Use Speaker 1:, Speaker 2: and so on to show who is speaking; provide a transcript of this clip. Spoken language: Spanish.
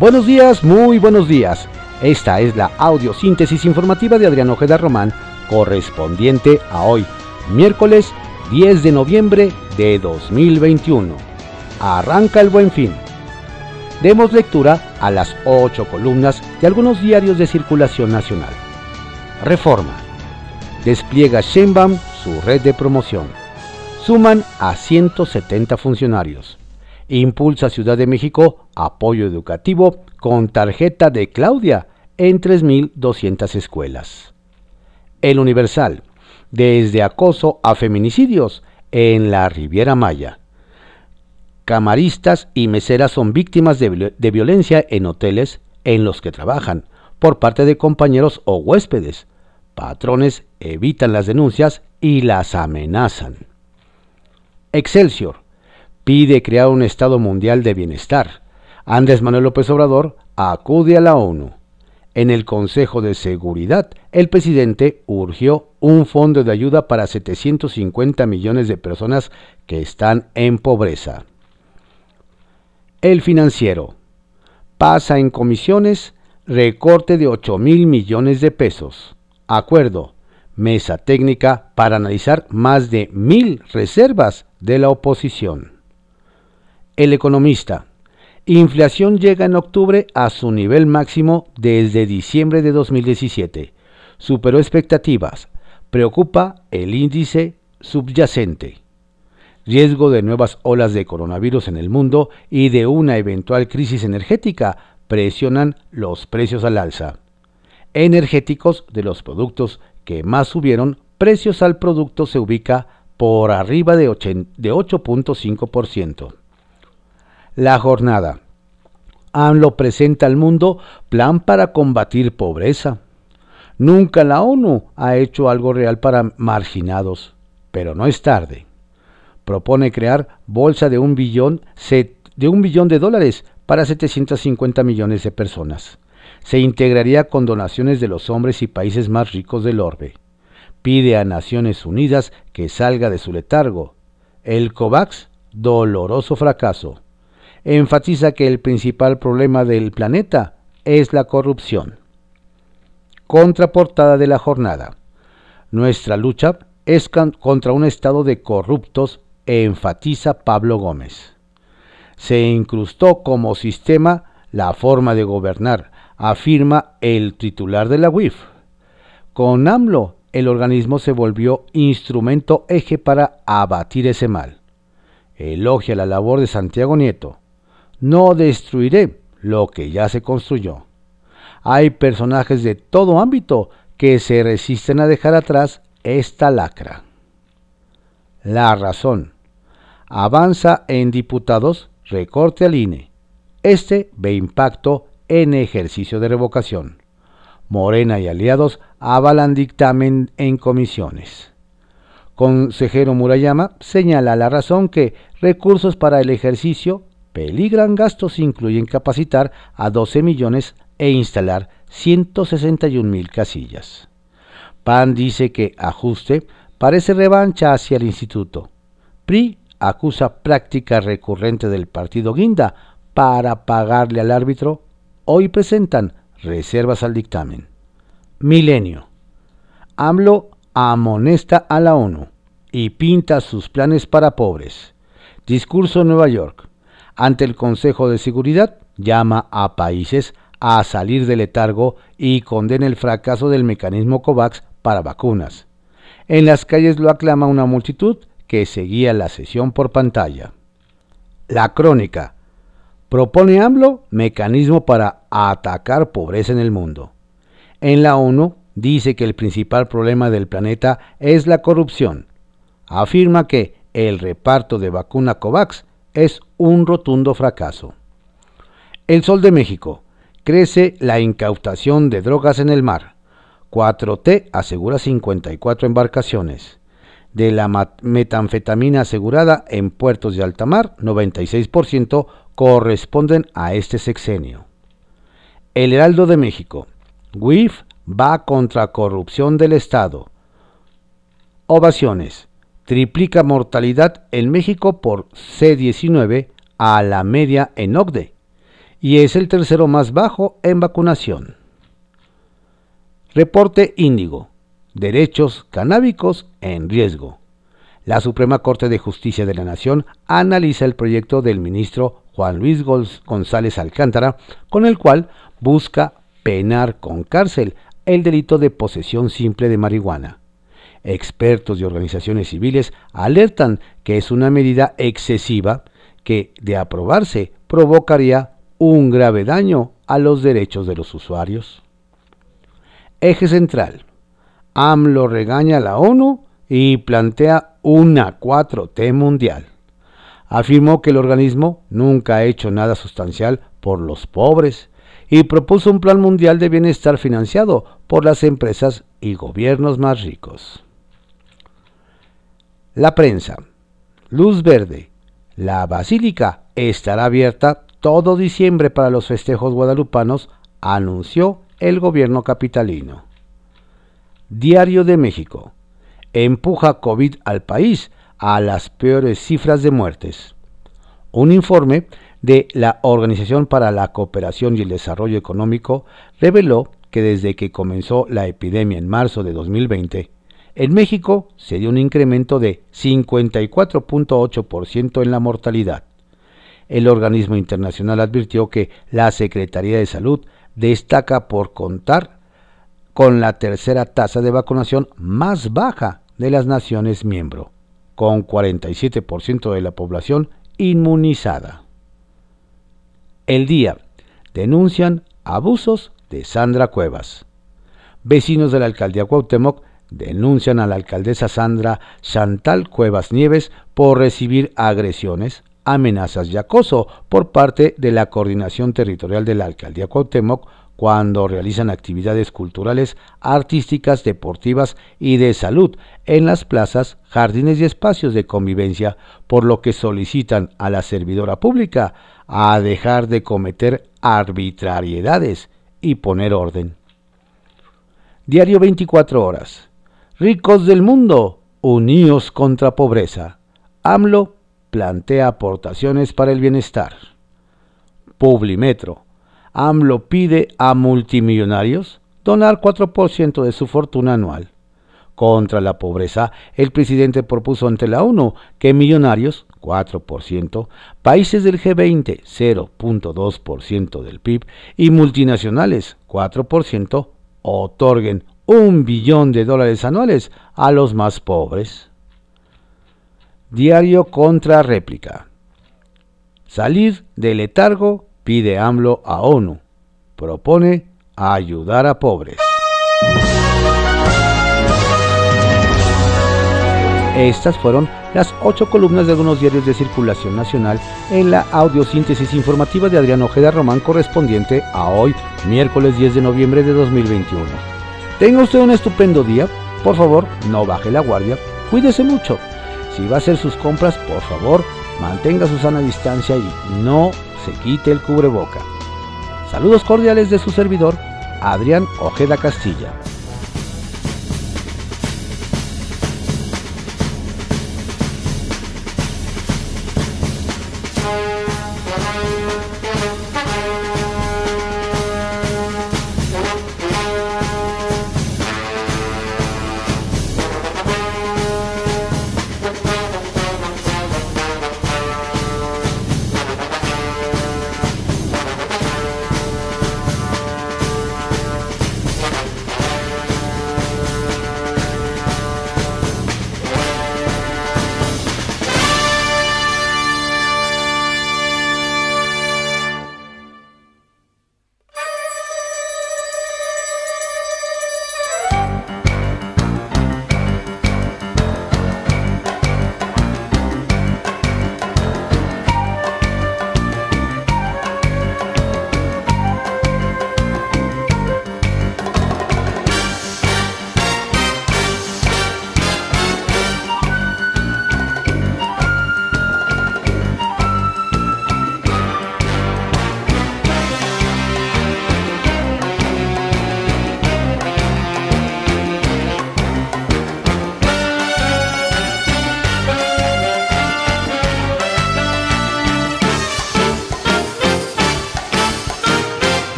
Speaker 1: Buenos días, muy buenos días. Esta es la audiosíntesis informativa de Adrián Ojeda Román, correspondiente a hoy, miércoles 10 de noviembre de 2021. Arranca el buen fin. Demos lectura a las ocho columnas de algunos diarios de circulación nacional. Reforma. Despliega Sheinbaum su red de promoción. Suman a 170 funcionarios. Impulsa Ciudad de México apoyo educativo con tarjeta de Claudia en 3.200 escuelas. El Universal, desde acoso a feminicidios en la Riviera Maya. Camaristas y meseras son víctimas de, de violencia en hoteles en los que trabajan por parte de compañeros o huéspedes. Patrones evitan las denuncias y las amenazan. Excelsior pide crear un Estado mundial de bienestar. Andrés Manuel López Obrador acude a la ONU. En el Consejo de Seguridad, el presidente urgió un fondo de ayuda para 750 millones de personas que están en pobreza. El financiero pasa en comisiones recorte de 8 mil millones de pesos. Acuerdo. Mesa técnica para analizar más de mil reservas de la oposición. El economista. Inflación llega en octubre a su nivel máximo desde diciembre de 2017. Superó expectativas. Preocupa el índice subyacente. Riesgo de nuevas olas de coronavirus en el mundo y de una eventual crisis energética presionan los precios al alza. Energéticos de los productos que más subieron, precios al producto se ubica por arriba de 8.5% la jornada. AMLO presenta al mundo plan para combatir pobreza. Nunca la ONU ha hecho algo real para marginados, pero no es tarde. Propone crear bolsa de un billón, de, un billón de dólares para 750 millones de personas. Se integraría con donaciones de los hombres y países más ricos del orbe. Pide a Naciones Unidas que salga de su letargo. El COVAX, doloroso fracaso enfatiza que el principal problema del planeta es la corrupción. Contraportada de la jornada. Nuestra lucha es contra un estado de corruptos, enfatiza Pablo Gómez. Se incrustó como sistema la forma de gobernar, afirma el titular de la UIF. Con AMLO, el organismo se volvió instrumento eje para abatir ese mal. Elogia la labor de Santiago Nieto no destruiré lo que ya se construyó. Hay personajes de todo ámbito que se resisten a dejar atrás esta lacra. La razón. Avanza en diputados, recorte al INE. Este ve impacto en ejercicio de revocación. Morena y aliados avalan dictamen en comisiones. Consejero Murayama señala la razón que recursos para el ejercicio Peligran gastos incluyen capacitar a 12 millones e instalar 161 mil casillas. PAN dice que ajuste parece revancha hacia el instituto. PRI acusa práctica recurrente del partido Guinda para pagarle al árbitro. Hoy presentan reservas al dictamen. Milenio. AMLO amonesta a la ONU y pinta sus planes para pobres. Discurso en Nueva York ante el Consejo de Seguridad, llama a países a salir del letargo y condena el fracaso del mecanismo COVAX para vacunas. En las calles lo aclama una multitud que seguía la sesión por pantalla. La crónica. Propone AMLO mecanismo para atacar pobreza en el mundo. En la ONU dice que el principal problema del planeta es la corrupción. Afirma que el reparto de vacuna COVAX es un rotundo fracaso. El Sol de México. Crece la incautación de drogas en el mar. 4T asegura 54 embarcaciones. De la metanfetamina asegurada en puertos de alta mar, 96% corresponden a este sexenio. El Heraldo de México. WIF va contra corrupción del Estado. Ovaciones triplica mortalidad en México por C19 a la media en OCDE. y es el tercero más bajo en vacunación. Reporte Índigo. Derechos canábicos en riesgo. La Suprema Corte de Justicia de la Nación analiza el proyecto del ministro Juan Luis González Alcántara, con el cual busca penar con cárcel el delito de posesión simple de marihuana. Expertos y organizaciones civiles alertan que es una medida excesiva que, de aprobarse, provocaría un grave daño a los derechos de los usuarios. Eje central. AMLO regaña a la ONU y plantea una 4T mundial. Afirmó que el organismo nunca ha hecho nada sustancial por los pobres y propuso un plan mundial de bienestar financiado por las empresas y gobiernos más ricos. La prensa. Luz verde. La basílica estará abierta todo diciembre para los festejos guadalupanos, anunció el gobierno capitalino. Diario de México. Empuja COVID al país a las peores cifras de muertes. Un informe de la Organización para la Cooperación y el Desarrollo Económico reveló que desde que comenzó la epidemia en marzo de 2020, en México se dio un incremento de 54.8% en la mortalidad. El organismo internacional advirtió que la Secretaría de Salud destaca por contar con la tercera tasa de vacunación más baja de las naciones miembro, con 47% de la población inmunizada. El día denuncian abusos de Sandra Cuevas. Vecinos de la alcaldía Cuauhtémoc denuncian a la alcaldesa Sandra Chantal Cuevas Nieves por recibir agresiones, amenazas y acoso por parte de la Coordinación Territorial de la Alcaldía Cuauhtémoc cuando realizan actividades culturales, artísticas, deportivas y de salud en las plazas, jardines y espacios de convivencia, por lo que solicitan a la servidora pública a dejar de cometer arbitrariedades y poner orden. Diario 24 horas. Ricos del mundo, uníos contra pobreza. AMLO plantea aportaciones para el bienestar. Publimetro. AMLO pide a multimillonarios donar 4% de su fortuna anual. Contra la pobreza, el presidente propuso ante la ONU que millonarios, 4%, países del G20, 0.2% del PIB, y multinacionales, 4%, otorguen un billón de dólares anuales a los más pobres. Diario contra réplica. Salir del letargo pide AMLO a ONU. Propone ayudar a pobres. Estas fueron las ocho columnas de algunos diarios de circulación nacional en la audiosíntesis informativa de Adrián Ojeda Román correspondiente a hoy, miércoles 10 de noviembre de 2021. Tenga usted un estupendo día, por favor, no baje la guardia, cuídese mucho. Si va a hacer sus compras, por favor, mantenga su sana distancia y no se quite el cubreboca. Saludos cordiales de su servidor, Adrián Ojeda Castilla.